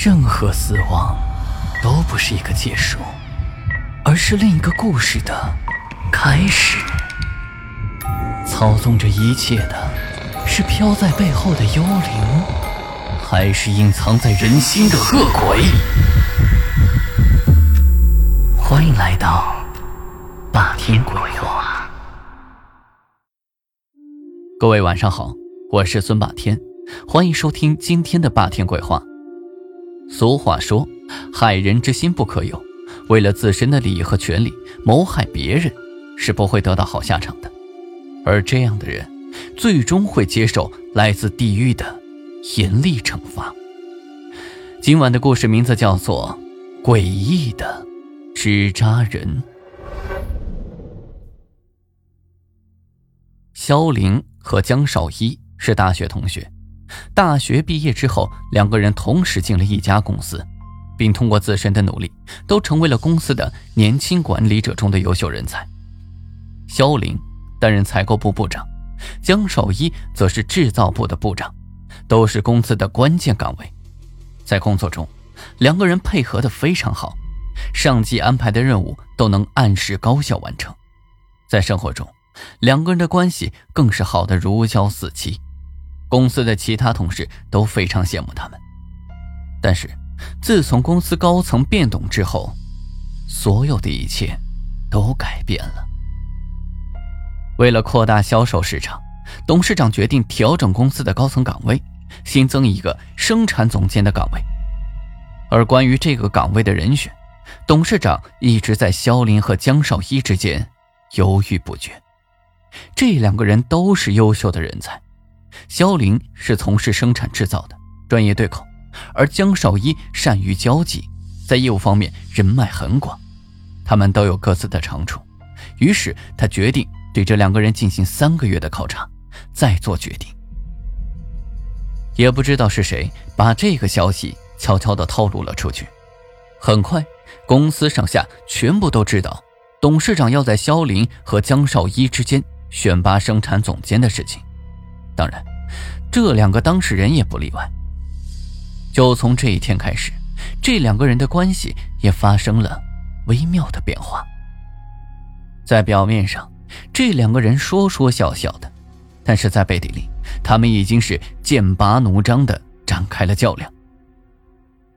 任何死亡都不是一个结束，而是另一个故事的开始。操纵着一切的是飘在背后的幽灵，还是隐藏在人心的恶鬼？欢迎来到霸天鬼话。各位晚上好，我是孙霸天，欢迎收听今天的霸天鬼话。俗话说，害人之心不可有，为了自身的利益和权利谋害别人，是不会得到好下场的。而这样的人，最终会接受来自地狱的严厉惩罚。今晚的故事名字叫做《诡异的纸扎人》。肖玲和江少一是大学同学，大学毕业之后，两个人同时进了一家公司，并通过自身的努力，都成为了公司的年轻管理者中的优秀人才。肖玲。担任采购部部长，江少一则是制造部的部长，都是公司的关键岗位。在工作中，两个人配合的非常好，上级安排的任务都能按时高效完成。在生活中，两个人的关系更是好的如胶似漆，公司的其他同事都非常羡慕他们。但是，自从公司高层变动之后，所有的一切都改变了。为了扩大销售市场，董事长决定调整公司的高层岗位，新增一个生产总监的岗位。而关于这个岗位的人选，董事长一直在肖林和江少一之间犹豫不决。这两个人都是优秀的人才，肖林是从事生产制造的，专业对口，而江少一善于交际，在业务方面人脉很广。他们都有各自的长处，于是他决定。对这两个人进行三个月的考察，再做决定。也不知道是谁把这个消息悄悄地透露了出去。很快，公司上下全部都知道董事长要在肖林和江少一之间选拔生产总监的事情。当然，这两个当事人也不例外。就从这一天开始，这两个人的关系也发生了微妙的变化。在表面上，这两个人说说笑笑的，但是在背地里，他们已经是剑拔弩张的展开了较量。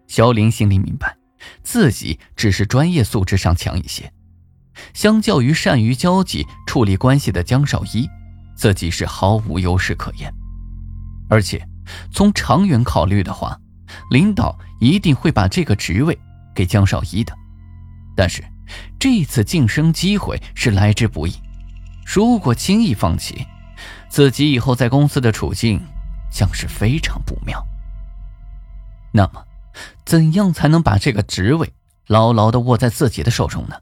肖林心里明白，自己只是专业素质上强一些，相较于善于交际、处理关系的江少一，自己是毫无优势可言。而且，从长远考虑的话，领导一定会把这个职位给江少一的。但是，这次晋升机会是来之不易。如果轻易放弃，自己以后在公司的处境将是非常不妙。那么，怎样才能把这个职位牢牢的握在自己的手中呢？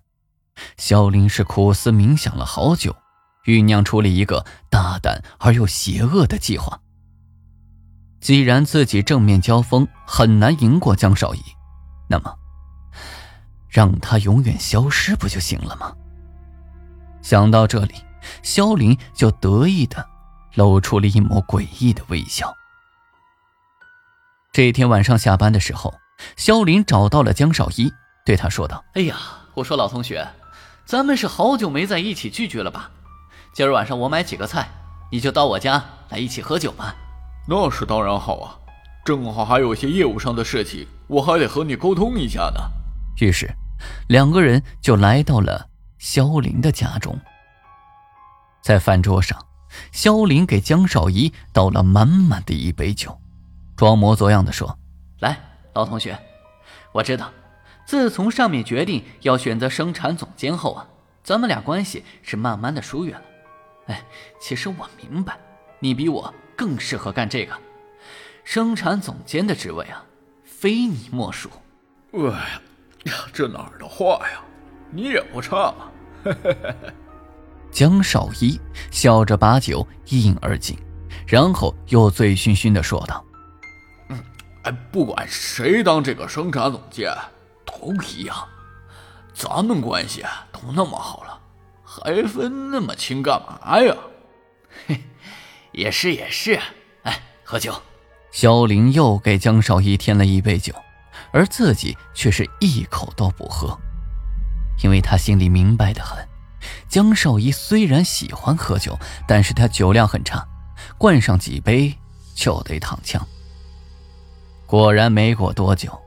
肖林是苦思冥想了好久，酝酿出了一个大胆而又邪恶的计划。既然自己正面交锋很难赢过江少义，那么让他永远消失不就行了吗？想到这里。肖林就得意的露出了一抹诡异的微笑。这天晚上下班的时候，肖林找到了江少一，对他说道：“哎呀，我说老同学，咱们是好久没在一起聚聚了吧？今儿晚上我买几个菜，你就到我家来一起喝酒吧。”“那是当然好啊，正好还有些业务上的事情，我还得和你沟通一下呢。”于是，两个人就来到了肖林的家中。在饭桌上，肖林给江少一倒了满满的一杯酒，装模作样的说：“来，老同学，我知道，自从上面决定要选择生产总监后啊，咱们俩关系是慢慢的疏远了。哎，其实我明白，你比我更适合干这个生产总监的职位啊，非你莫属。哎呀，这哪儿的话呀，你也不差嘛。”江少一笑着把酒一饮而尽，然后又醉醺醺的说道：“嗯，哎，不管谁当这个生产总监，都一样。咱们关系都那么好了，还分那么清干嘛呀？” 嘿，也是也是。哎，喝酒。萧林又给江少一添了一杯酒，而自己却是一口都不喝，因为他心里明白的很。江少一虽然喜欢喝酒，但是他酒量很差，灌上几杯就得躺枪。果然没过多久，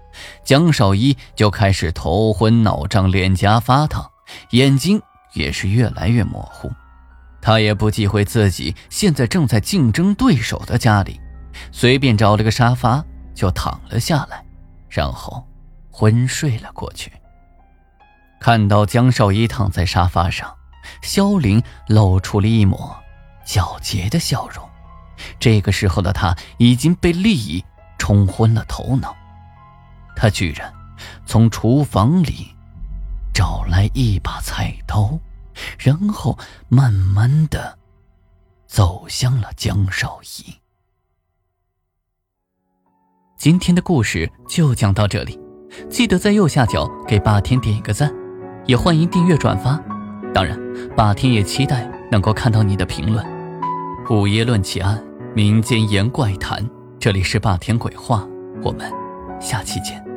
江少一就开始头昏脑胀、脸颊发烫，眼睛也是越来越模糊。他也不忌讳自己现在正在竞争对手的家里，随便找了个沙发就躺了下来，然后昏睡了过去。看到江少一躺在沙发上，萧玲露出了一抹皎洁的笑容。这个时候的他已经被利益冲昏了头脑，他居然从厨房里找来一把菜刀，然后慢慢的走向了江少仪。今天的故事就讲到这里，记得在右下角给霸天点一个赞。也欢迎订阅转发，当然，霸天也期待能够看到你的评论。午夜论奇案，民间言怪谈，这里是霸天鬼话，我们下期见。